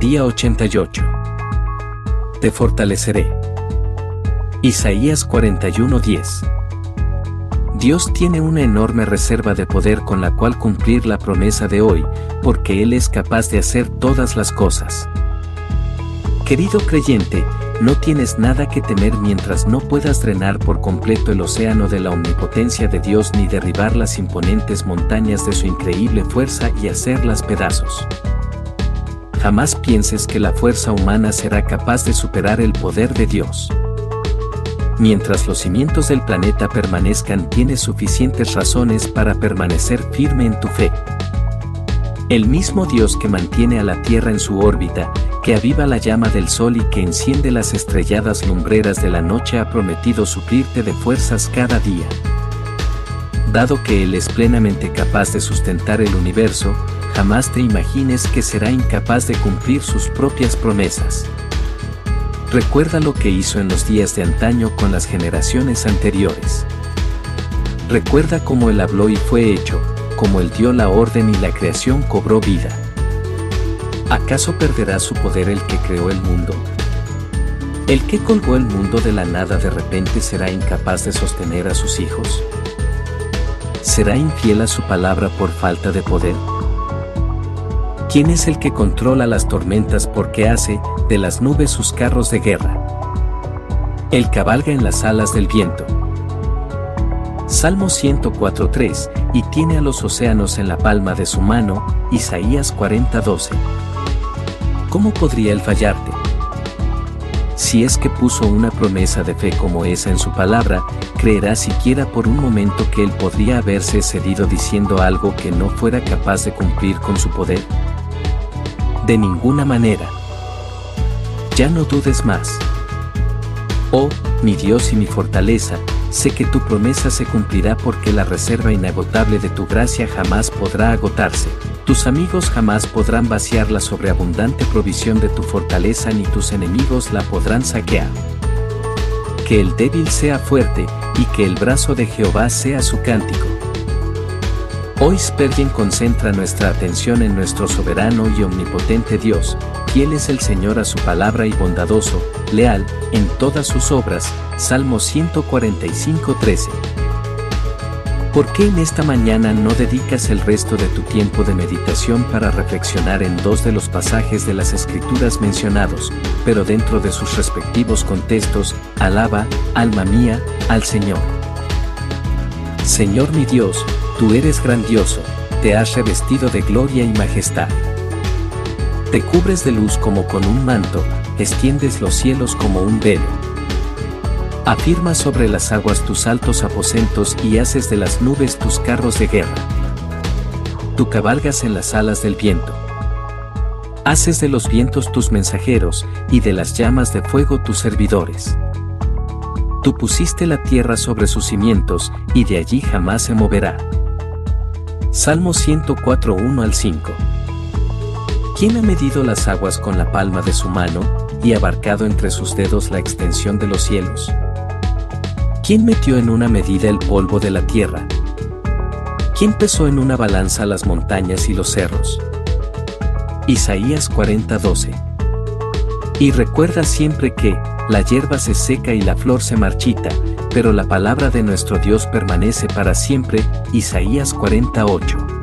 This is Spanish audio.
Día 88. Te fortaleceré. Isaías 41:10. Dios tiene una enorme reserva de poder con la cual cumplir la promesa de hoy, porque Él es capaz de hacer todas las cosas. Querido creyente, no tienes nada que temer mientras no puedas drenar por completo el océano de la omnipotencia de Dios ni derribar las imponentes montañas de su increíble fuerza y hacerlas pedazos. Jamás pienses que la fuerza humana será capaz de superar el poder de Dios. Mientras los cimientos del planeta permanezcan tienes suficientes razones para permanecer firme en tu fe. El mismo Dios que mantiene a la Tierra en su órbita, que aviva la llama del sol y que enciende las estrelladas lumbreras de la noche ha prometido suplirte de fuerzas cada día. Dado que Él es plenamente capaz de sustentar el universo, jamás te imagines que será incapaz de cumplir sus propias promesas. Recuerda lo que hizo en los días de antaño con las generaciones anteriores. Recuerda cómo Él habló y fue hecho, cómo Él dio la orden y la creación cobró vida. ¿Acaso perderá su poder el que creó el mundo? ¿El que colgó el mundo de la nada de repente será incapaz de sostener a sus hijos? ¿Será infiel a su palabra por falta de poder? ¿Quién es el que controla las tormentas porque hace de las nubes sus carros de guerra? Él cabalga en las alas del viento. Salmo 104.3, y tiene a los océanos en la palma de su mano, Isaías 40.12. ¿Cómo podría él fallarte? Si es que puso una promesa de fe como esa en su palabra, ¿creerá siquiera por un momento que él podría haberse cedido diciendo algo que no fuera capaz de cumplir con su poder? De ninguna manera. Ya no dudes más. Oh, mi Dios y mi fortaleza, sé que tu promesa se cumplirá porque la reserva inagotable de tu gracia jamás podrá agotarse. Tus amigos jamás podrán vaciar la sobreabundante provisión de tu fortaleza ni tus enemigos la podrán saquear. Que el débil sea fuerte, y que el brazo de Jehová sea su cántico. Hoy Spurgeon concentra nuestra atención en nuestro soberano y omnipotente Dios, fiel es el Señor a su palabra y bondadoso, leal, en todas sus obras, Salmo 145:13. ¿Por qué en esta mañana no dedicas el resto de tu tiempo de meditación para reflexionar en dos de los pasajes de las Escrituras mencionados, pero dentro de sus respectivos contextos, alaba, alma mía, al Señor? Señor mi Dios, Tú eres grandioso, te has revestido de gloria y majestad. Te cubres de luz como con un manto, extiendes los cielos como un velo. Afirmas sobre las aguas tus altos aposentos y haces de las nubes tus carros de guerra. Tú cabalgas en las alas del viento. Haces de los vientos tus mensajeros, y de las llamas de fuego tus servidores. Tú pusiste la tierra sobre sus cimientos, y de allí jamás se moverá. Salmo 104 1 al 5. ¿Quién ha medido las aguas con la palma de su mano, y abarcado entre sus dedos la extensión de los cielos? ¿Quién metió en una medida el polvo de la tierra? ¿Quién pesó en una balanza las montañas y los cerros? Isaías 40:12. Y recuerda siempre que, la hierba se seca y la flor se marchita, pero la palabra de nuestro Dios permanece para siempre, Isaías 48.